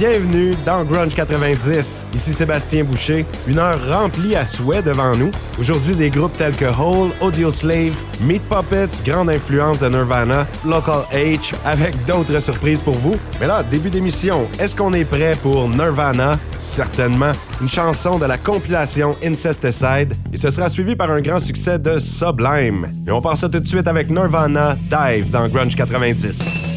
bienvenue dans Grunge 90. Ici Sébastien Boucher, une heure remplie à souhait devant nous. Aujourd'hui, des groupes tels que Hole, Audio Slave, Meat Puppets, grande influence de Nirvana, Local H, avec d'autres surprises pour vous. Mais là, début d'émission, est-ce qu'on est prêt pour Nirvana? Certainement. Une chanson de la compilation Incesticide. Et ce sera suivi par un grand succès de Sublime. Et on passe ça tout de suite avec Nirvana Dive dans Grunge 90.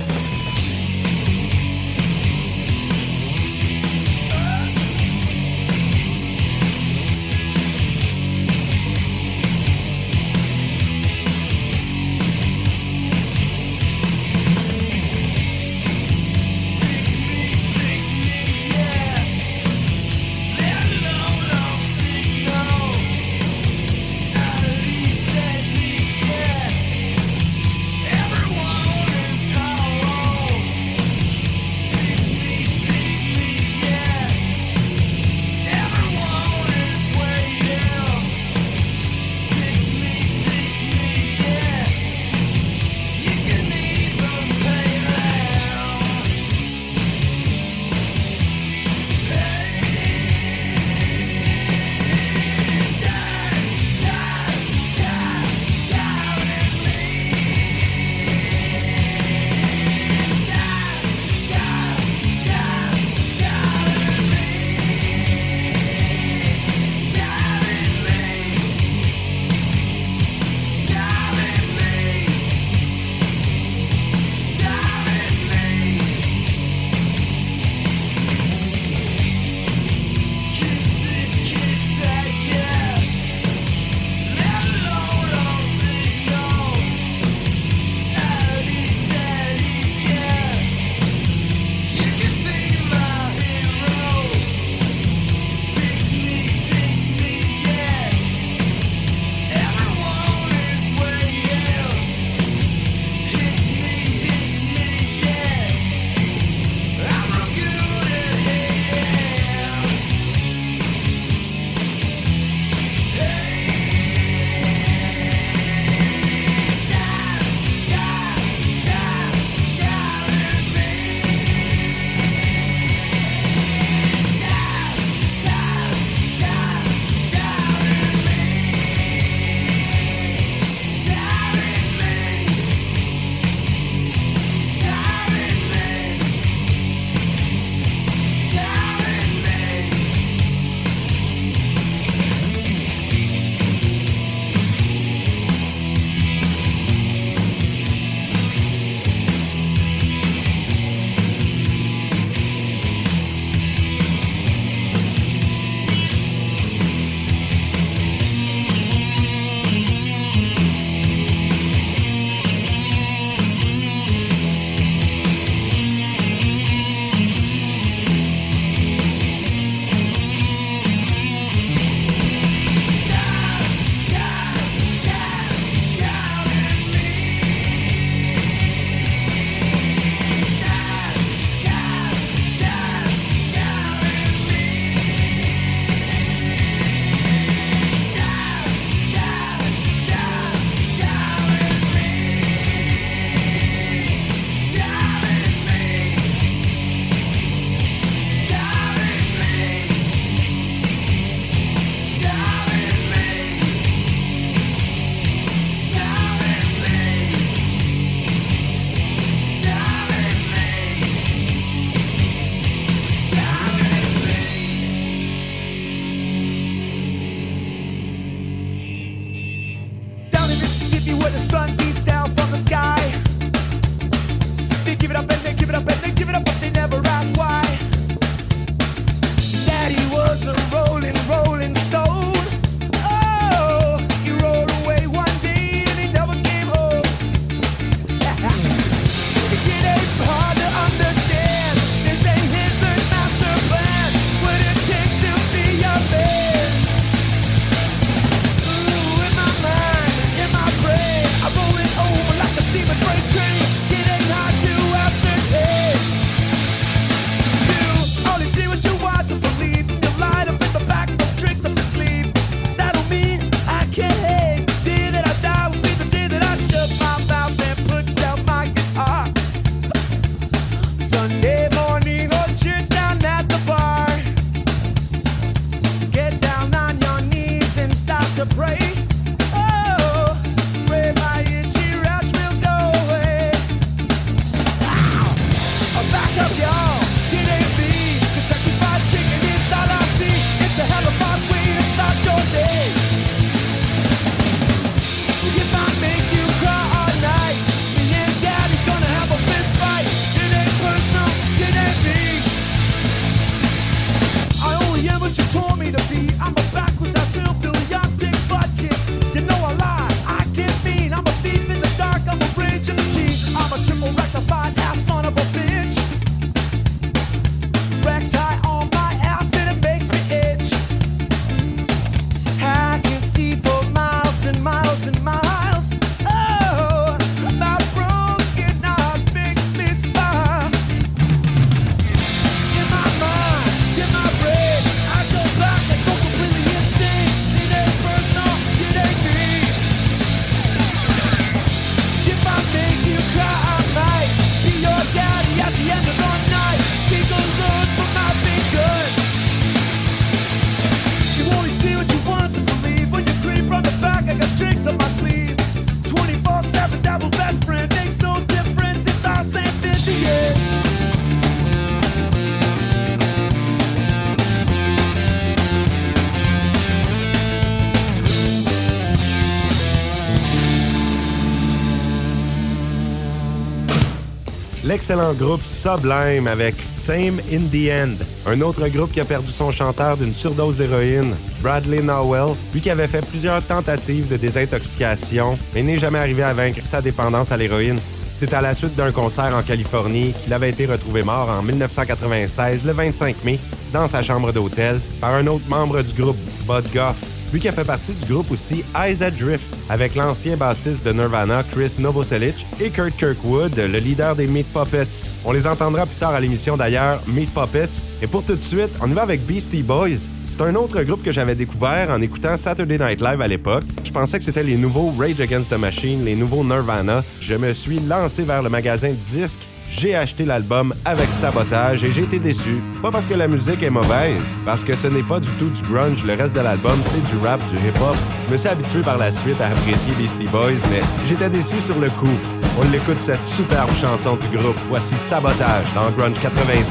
L'excellent groupe Sublime avec Same in the End, un autre groupe qui a perdu son chanteur d'une surdose d'héroïne, Bradley Nowell, lui qui avait fait plusieurs tentatives de désintoxication, mais n'est jamais arrivé à vaincre sa dépendance à l'héroïne. C'est à la suite d'un concert en Californie qu'il avait été retrouvé mort en 1996, le 25 mai, dans sa chambre d'hôtel, par un autre membre du groupe, Bud Goff, lui qui a fait partie du groupe aussi Eyes Drift, avec l'ancien bassiste de Nirvana, Chris Novoselic, et Kurt Kirkwood, le leader des Meat Puppets. On les entendra plus tard à l'émission d'ailleurs, Meat Puppets. Et pour tout de suite, on y va avec Beastie Boys. C'est un autre groupe que j'avais découvert en écoutant Saturday Night Live à l'époque. Je pensais que c'était les nouveaux Rage Against the Machine, les nouveaux Nirvana. Je me suis lancé vers le magasin de disques j'ai acheté l'album avec sabotage et j'ai été déçu. Pas parce que la musique est mauvaise, parce que ce n'est pas du tout du grunge. Le reste de l'album, c'est du rap, du hip-hop. Je me suis habitué par la suite à apprécier Beastie Boys, mais j'étais déçu sur le coup. On l'écoute cette superbe chanson du groupe. Voici Sabotage dans Grunge 90.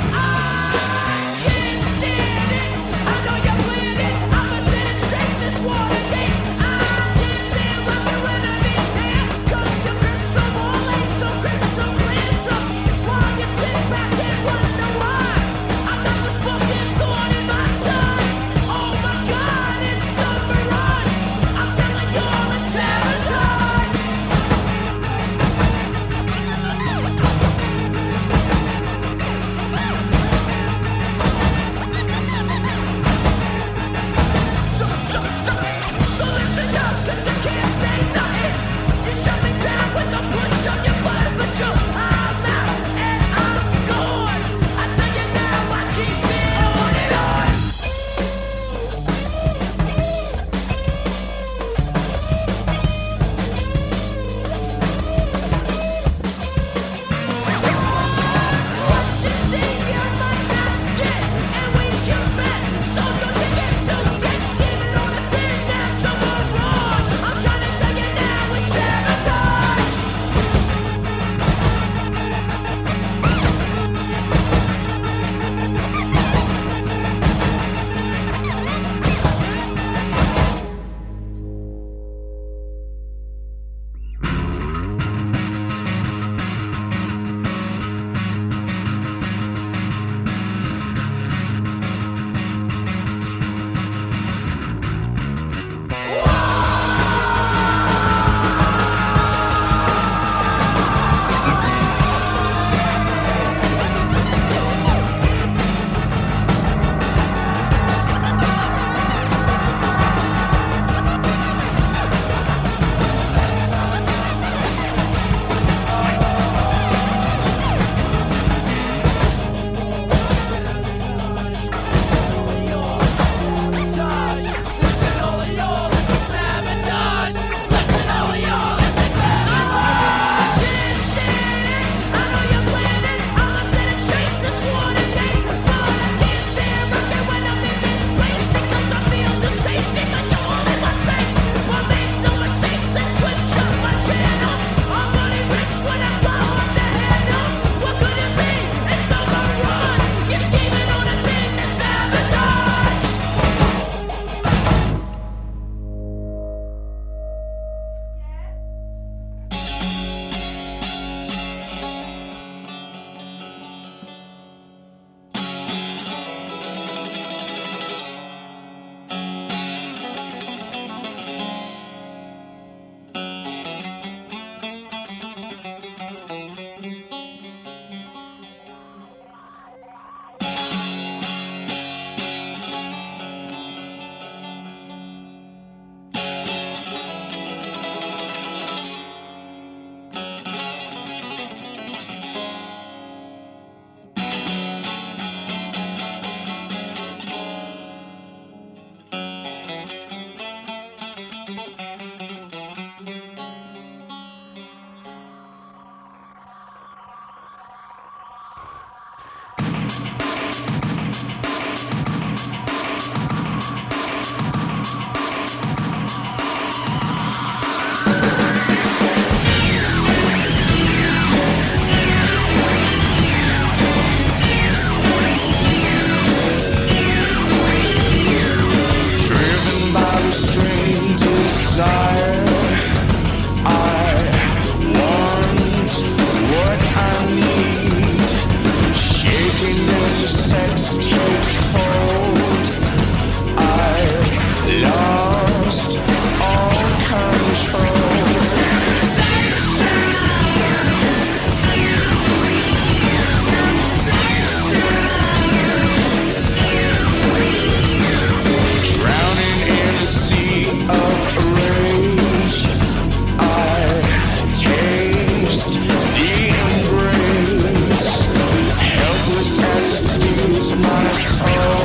my soul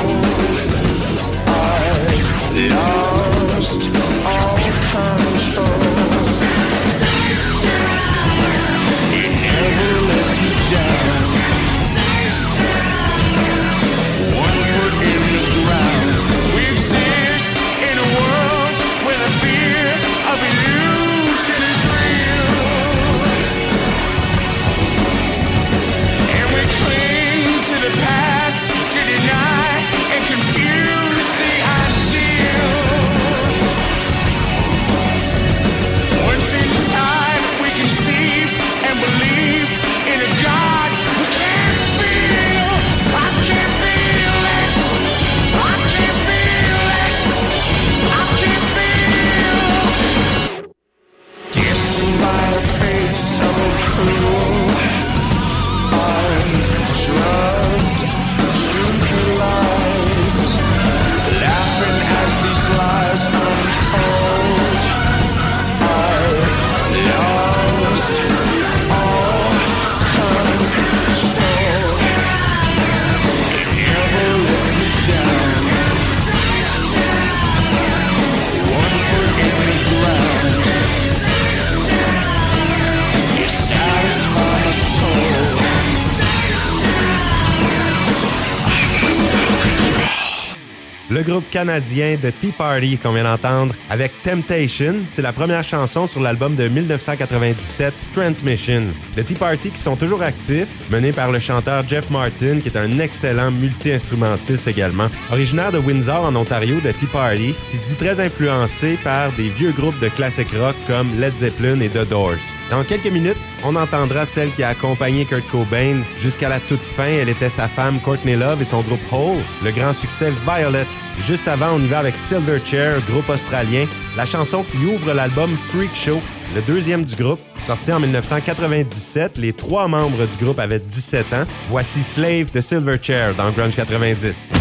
canadien de Tea Party qu'on vient d'entendre avec Temptation, c'est la première chanson sur l'album de 1997 Transmission. The Tea Party qui sont toujours actifs, menés par le chanteur Jeff Martin qui est un excellent multi-instrumentiste également. Originaire de Windsor en Ontario, The Tea Party, qui se dit très influencé par des vieux groupes de classic rock comme Led Zeppelin et The Doors. Dans quelques minutes, on entendra celle qui a accompagné Kurt Cobain jusqu'à la toute fin. Elle était sa femme Courtney Love et son groupe Hole, le grand succès Violet. Juste avant, on y va avec Silverchair, groupe australien, la chanson qui ouvre l'album Freak Show, le deuxième du groupe, sorti en 1997. Les trois membres du groupe avaient 17 ans. Voici Slave de Silverchair dans Grunge 90.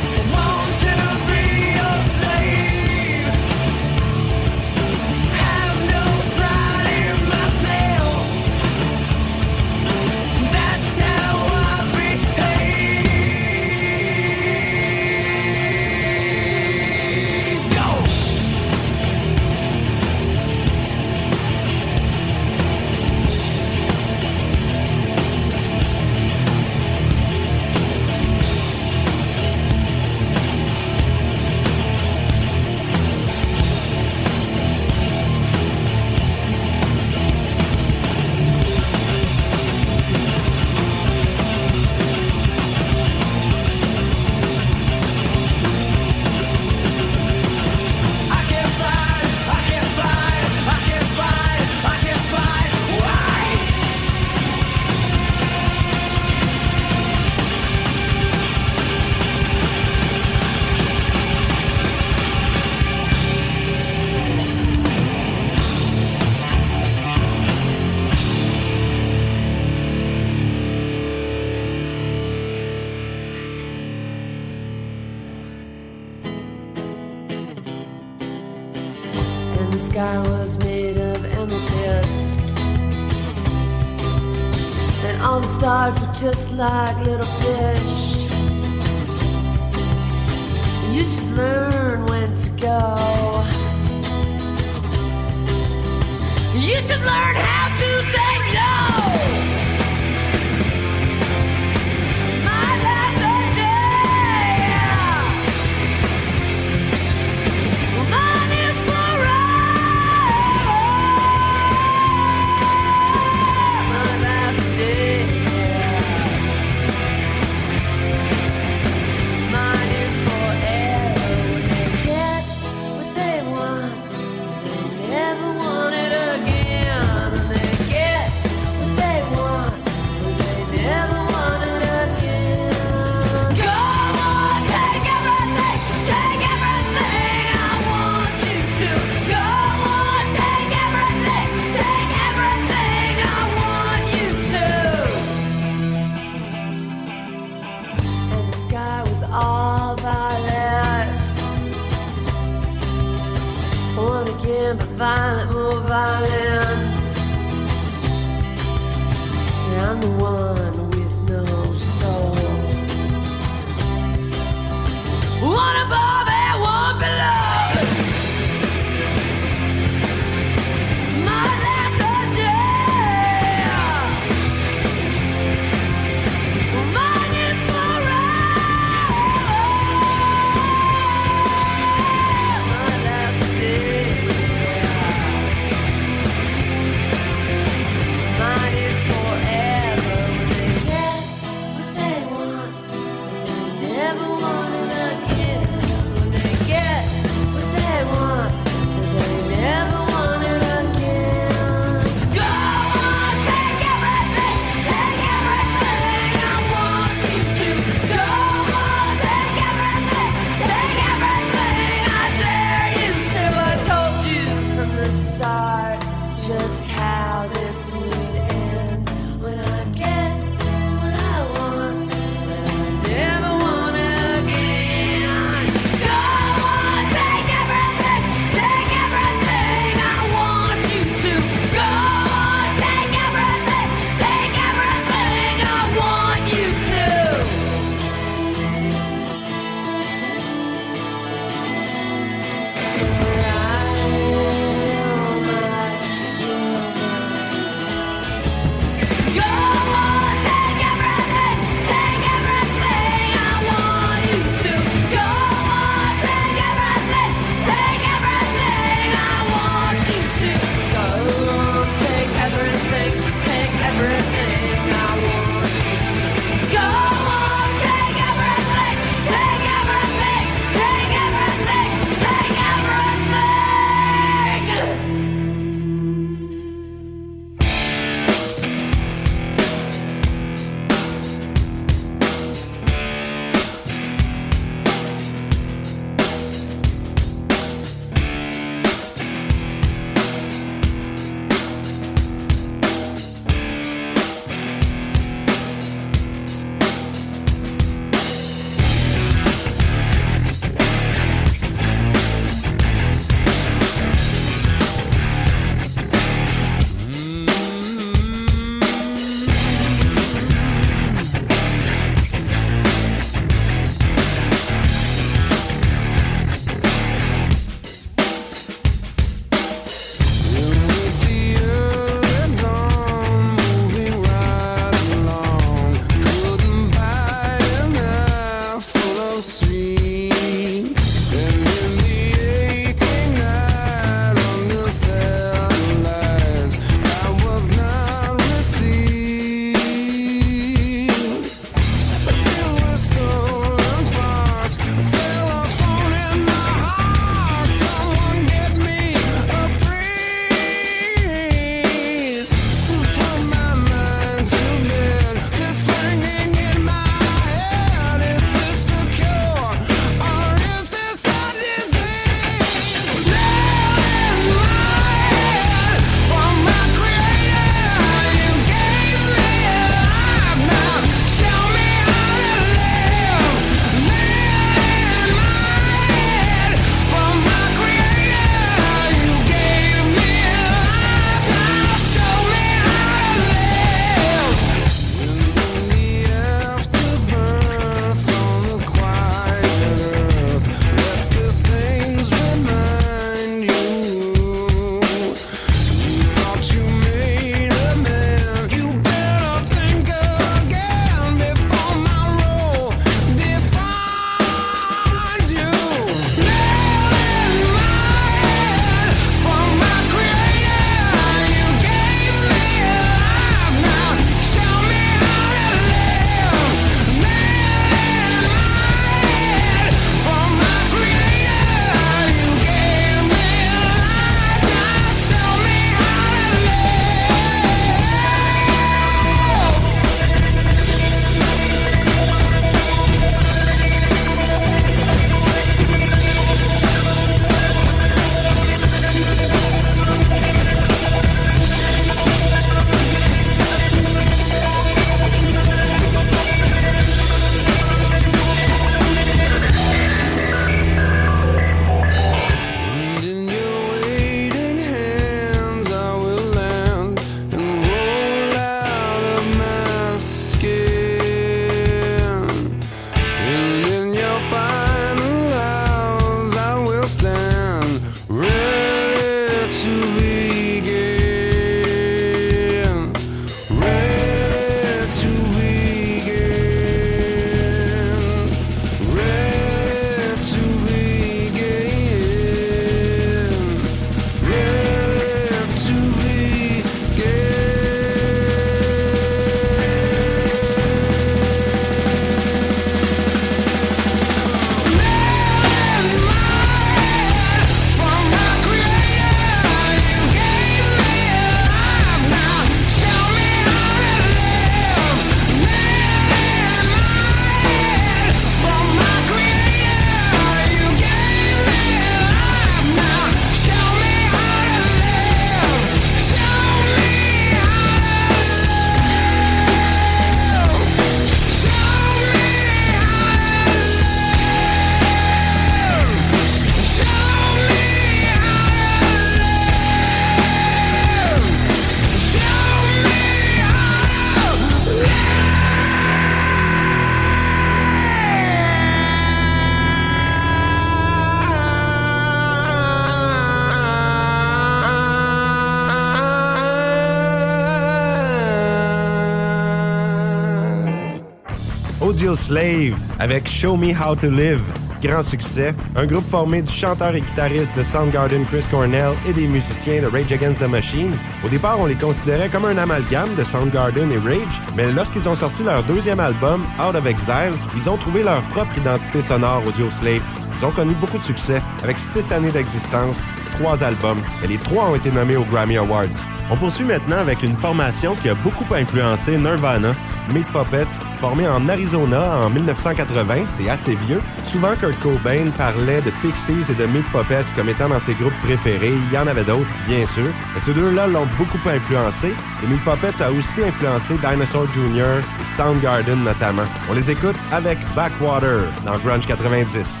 Audio Slave avec Show Me How to Live. Grand succès. Un groupe formé du chanteur et guitariste de Soundgarden Chris Cornell et des musiciens de Rage Against the Machine. Au départ, on les considérait comme un amalgame de Soundgarden et Rage, mais lorsqu'ils ont sorti leur deuxième album, Out of Exile, ils ont trouvé leur propre identité sonore Audio Slave. Ils ont connu beaucoup de succès, avec six années d'existence, trois albums, et les trois ont été nommés aux Grammy Awards. On poursuit maintenant avec une formation qui a beaucoup influencé Nirvana, Meat Puppets, formé en Arizona en 1980, c'est assez vieux. Souvent, Kurt Cobain parlait de Pixies et de Meat Puppets comme étant dans ses groupes préférés. Il y en avait d'autres, bien sûr. Mais ces deux-là l'ont beaucoup influencé. Et Meat Puppets a aussi influencé Dinosaur Jr. et Soundgarden notamment. On les écoute avec Backwater dans Grunge 90.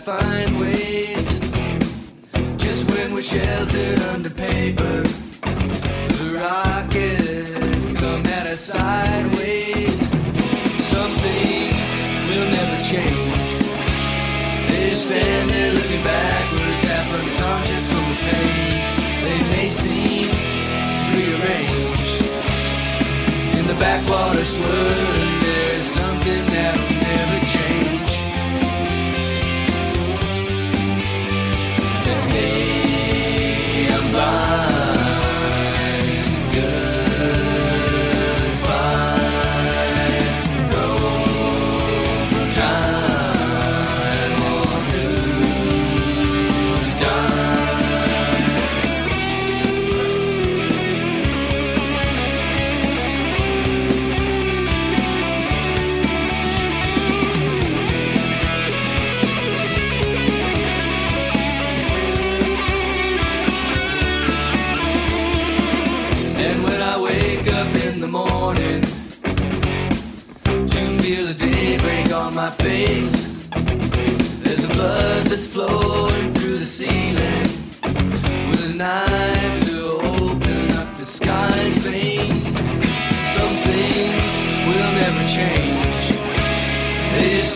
Find ways. Just when we're sheltered under paper, the rockets come at us sideways. Something will never change. They stand there looking backwards, half unconscious from the pain. They may seem rearranged. In the backwater swirling, there's something that'll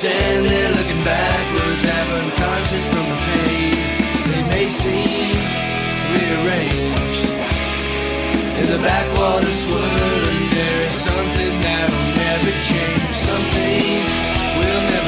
stand there looking backwards, half unconscious from the pain. They may seem rearranged. In the backwater swirling, there is something that'll never change. Some things will never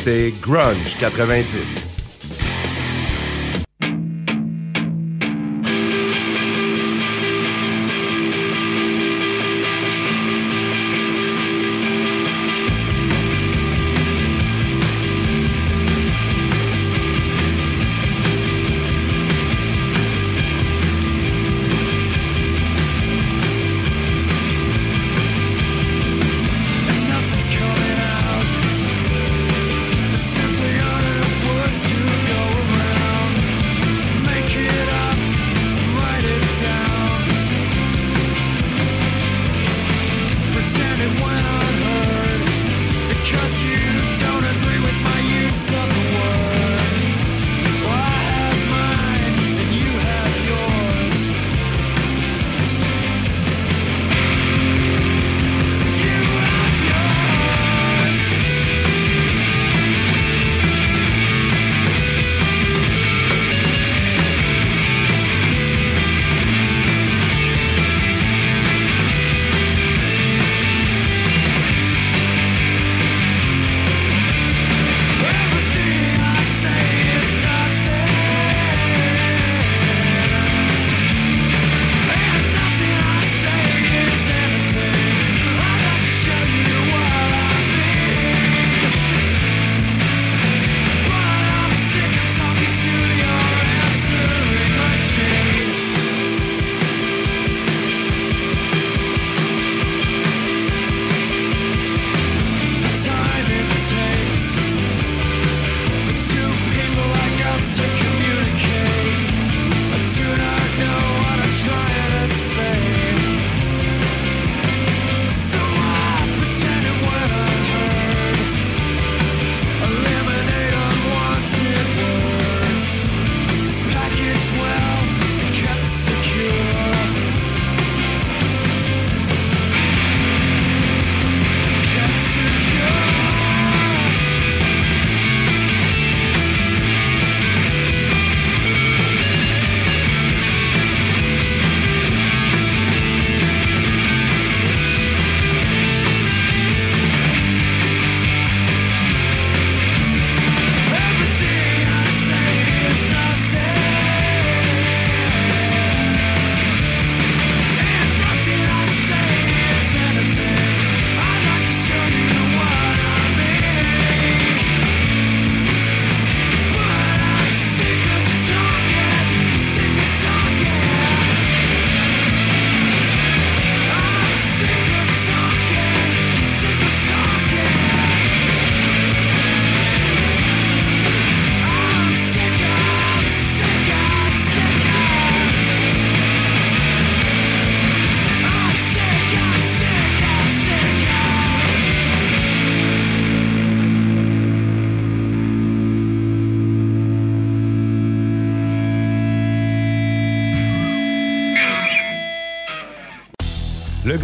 c'était Grunge 90.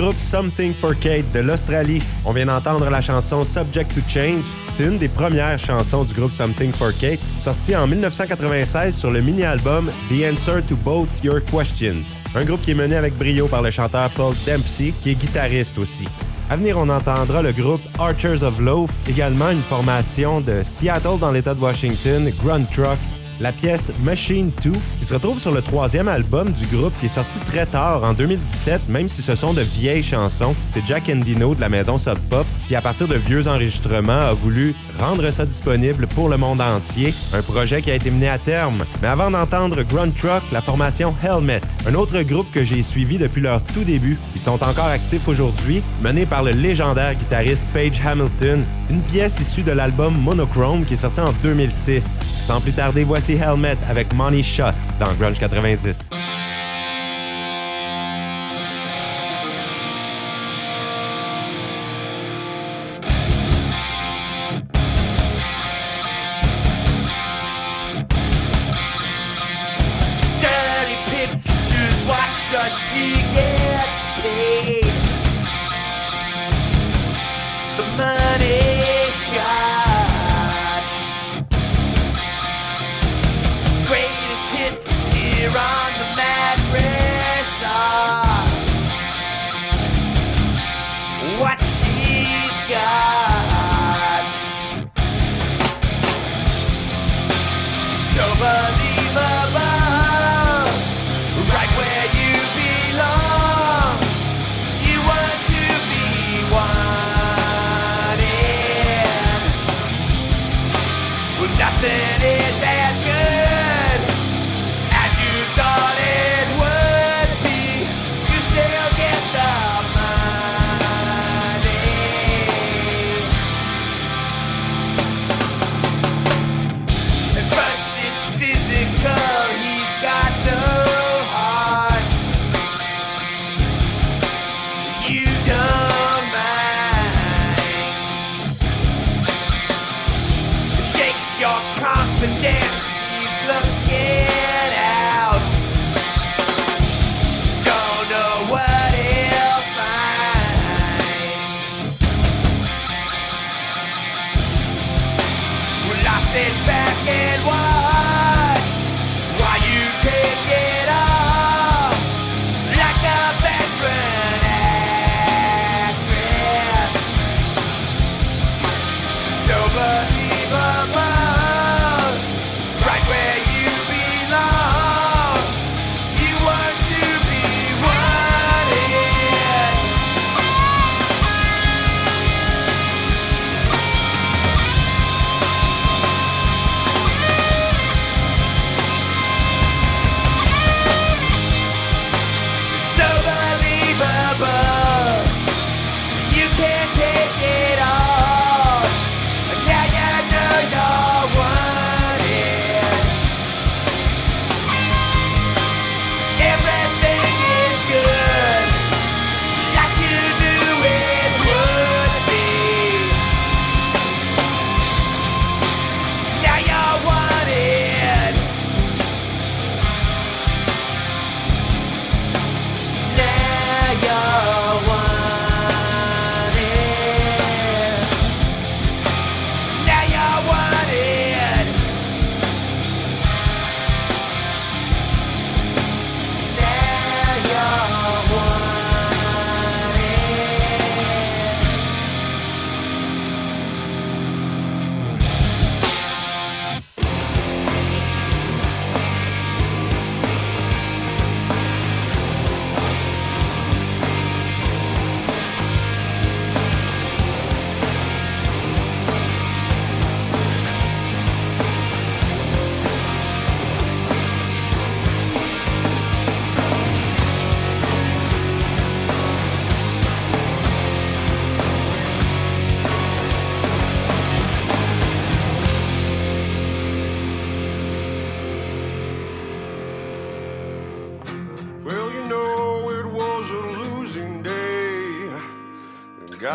groupe Something for Kate de l'Australie. On vient d'entendre la chanson Subject to Change. C'est une des premières chansons du groupe Something for Kate, sortie en 1996 sur le mini-album The Answer to Both Your Questions. Un groupe qui est mené avec brio par le chanteur Paul Dempsey, qui est guitariste aussi. À venir, on entendra le groupe Archers of Loaf, également une formation de Seattle dans l'État de Washington, Grunt Truck, la pièce Machine 2, qui se retrouve sur le troisième album du groupe qui est sorti très tard, en 2017, même si ce sont de vieilles chansons. C'est Jack Endino de la maison Sub Pop qui, à partir de vieux enregistrements, a voulu rendre ça disponible pour le monde entier, un projet qui a été mené à terme. Mais avant d'entendre Grunt Truck, la formation Helmet, un autre groupe que j'ai suivi depuis leur tout début. Ils sont encore actifs aujourd'hui, menés par le légendaire guitariste Page Hamilton, une pièce issue de l'album Monochrome qui est sorti en 2006. Sans plus tarder, voici Helmet avec Money Shot dans Grunge 90.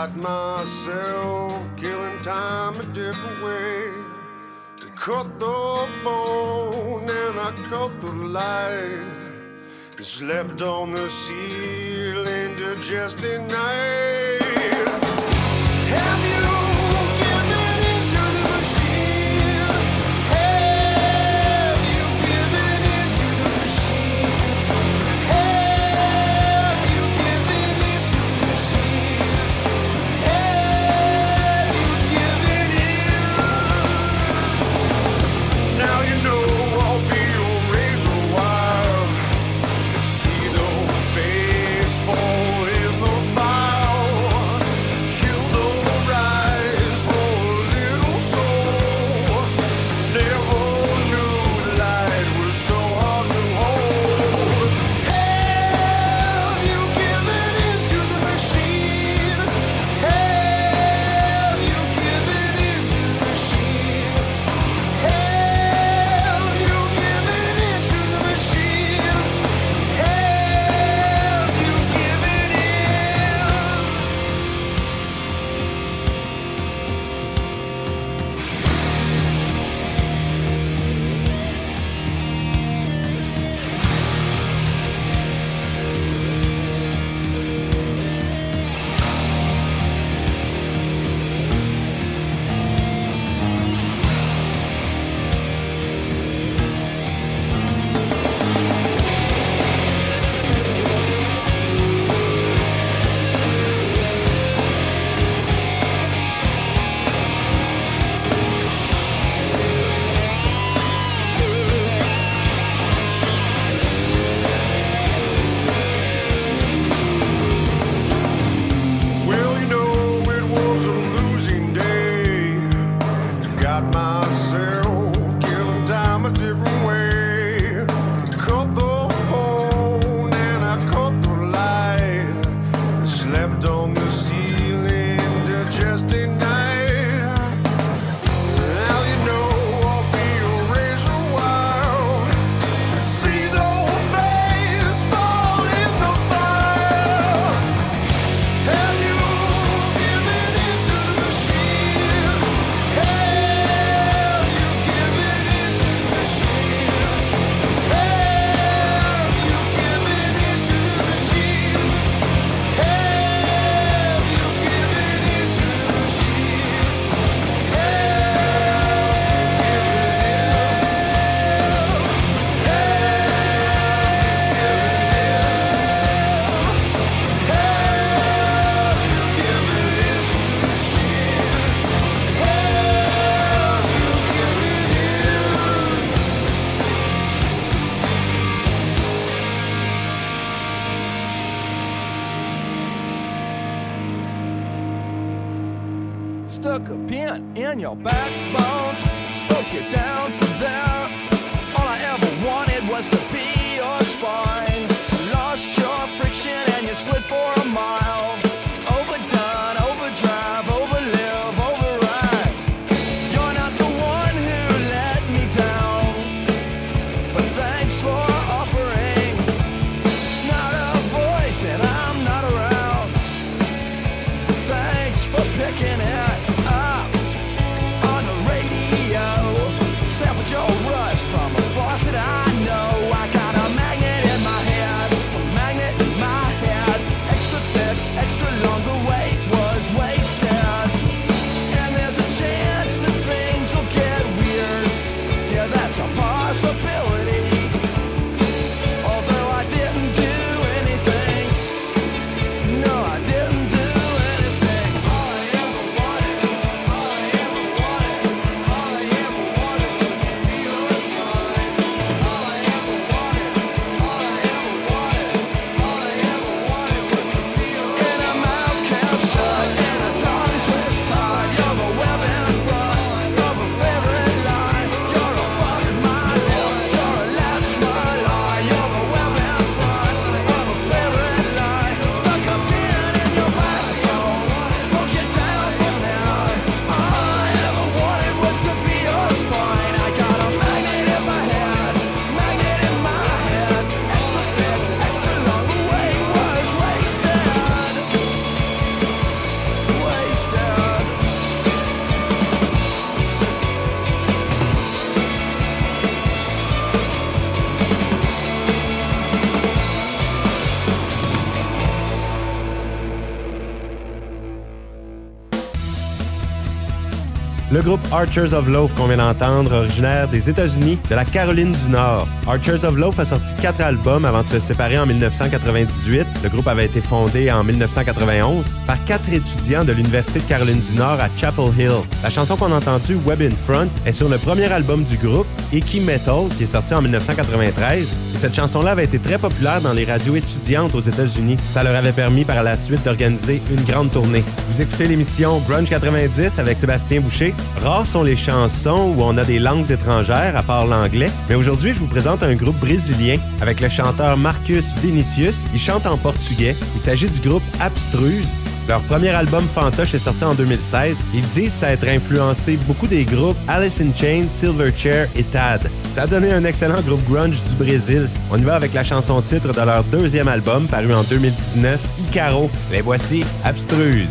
Got myself killing time a different way. Cut the phone and I cut the light. Slept on the ceiling to just a night. Stuck a pin in your backbone, spoke you down Le groupe Archers of Loaf qu'on vient d'entendre, originaire des États-Unis, de la Caroline du Nord. Archers of Loaf a sorti quatre albums avant de se séparer en 1998. Le groupe avait été fondé en 1991 par quatre étudiants de l'Université de Caroline du Nord à Chapel Hill. La chanson qu'on a entendue, Web in Front, est sur le premier album du groupe, Icky Metal, qui est sorti en 1993. Et cette chanson-là avait été très populaire dans les radios étudiantes aux États-Unis. Ça leur avait permis par la suite d'organiser une grande tournée. Vous écoutez l'émission Grunge 90 avec Sébastien Boucher. Rares sont les chansons où on a des langues étrangères, à part l'anglais. Mais aujourd'hui, je vous présente un groupe brésilien avec le chanteur Marcus Vinicius. Il chante en portugais. Il s'agit du groupe Abstruse. Leur premier album Fantoche est sorti en 2016. Ils disent s'être influencé beaucoup des groupes Alice in Chains, Silverchair et Tad. Ça a donné un excellent groupe grunge du Brésil. On y va avec la chanson titre de leur deuxième album paru en 2019, Icaro. Les voici, Abstruse.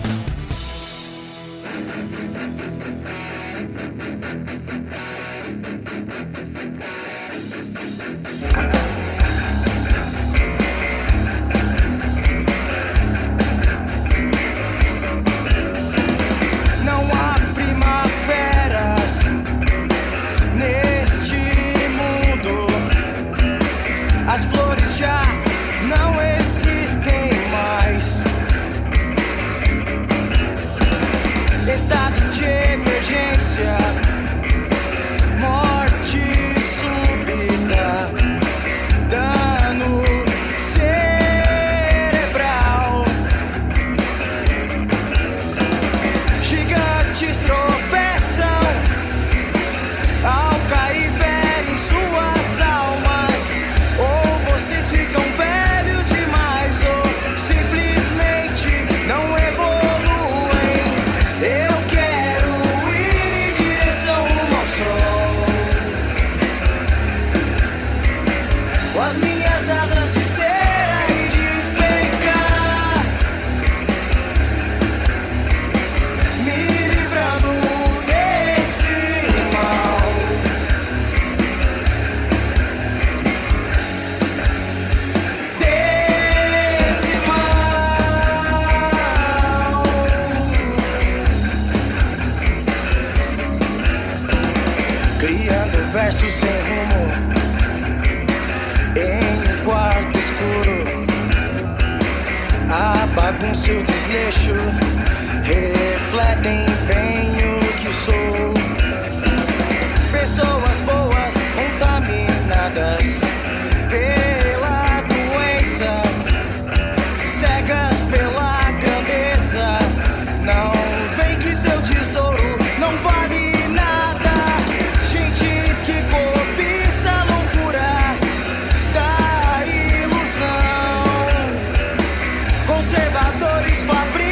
Conservadores fabricam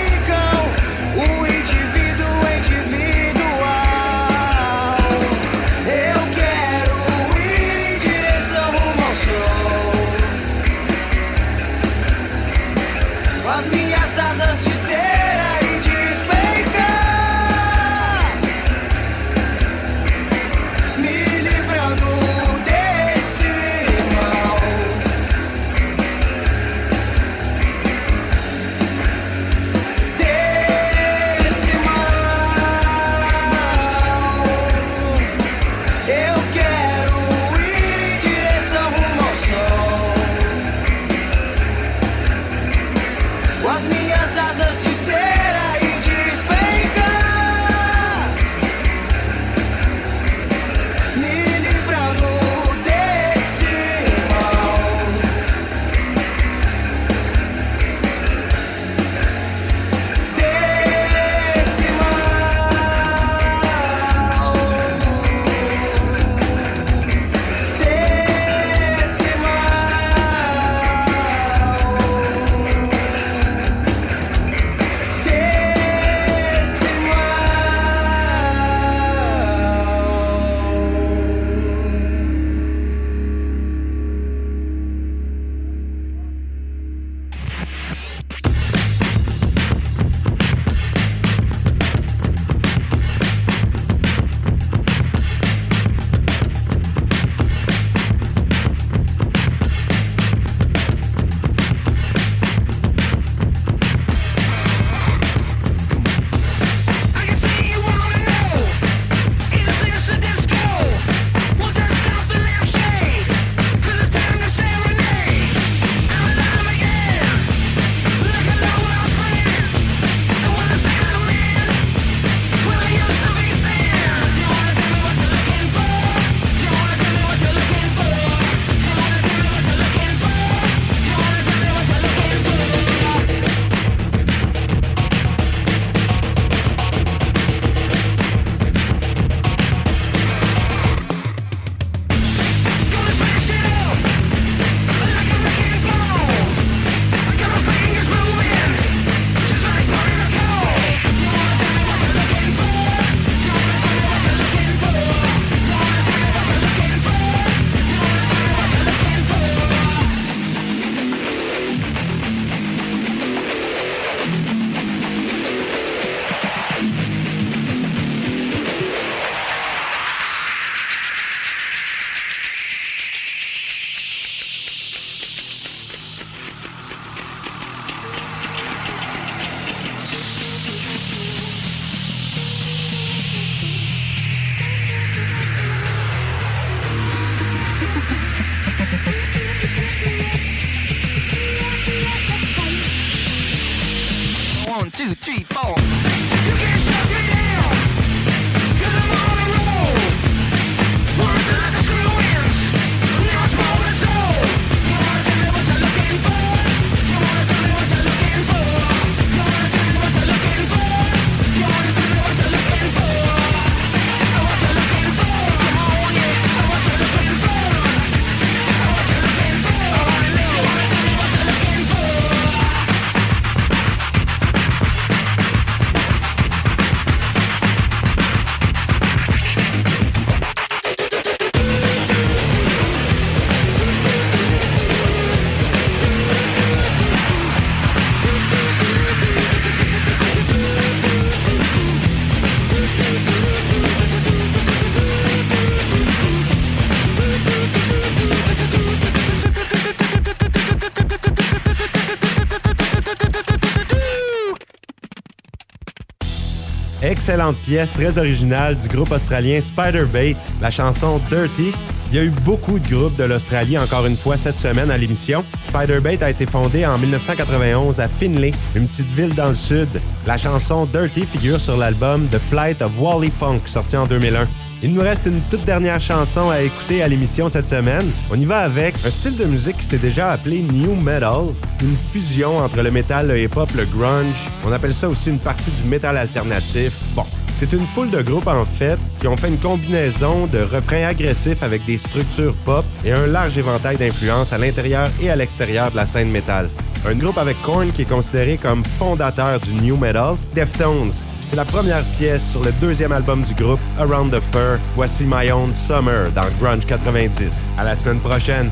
excellente pièce très originale du groupe australien Spiderbait, la chanson Dirty. Il y a eu beaucoup de groupes de l'Australie encore une fois cette semaine à l'émission. Spiderbait a été fondé en 1991 à Finlay, une petite ville dans le sud. La chanson Dirty figure sur l'album The Flight of Wally Funk sorti en 2001. Il nous reste une toute dernière chanson à écouter à l'émission cette semaine. On y va avec un style de musique qui s'est déjà appelé New Metal, une fusion entre le metal, le hip-hop, le grunge. On appelle ça aussi une partie du metal alternatif. Bon, c'est une foule de groupes en fait qui ont fait une combinaison de refrains agressifs avec des structures pop et un large éventail d'influences à l'intérieur et à l'extérieur de la scène métal. Un groupe avec Korn qui est considéré comme fondateur du new metal, Deftones. C'est la première pièce sur le deuxième album du groupe, Around the Fur. Voici My Own Summer dans Grunge 90. À la semaine prochaine.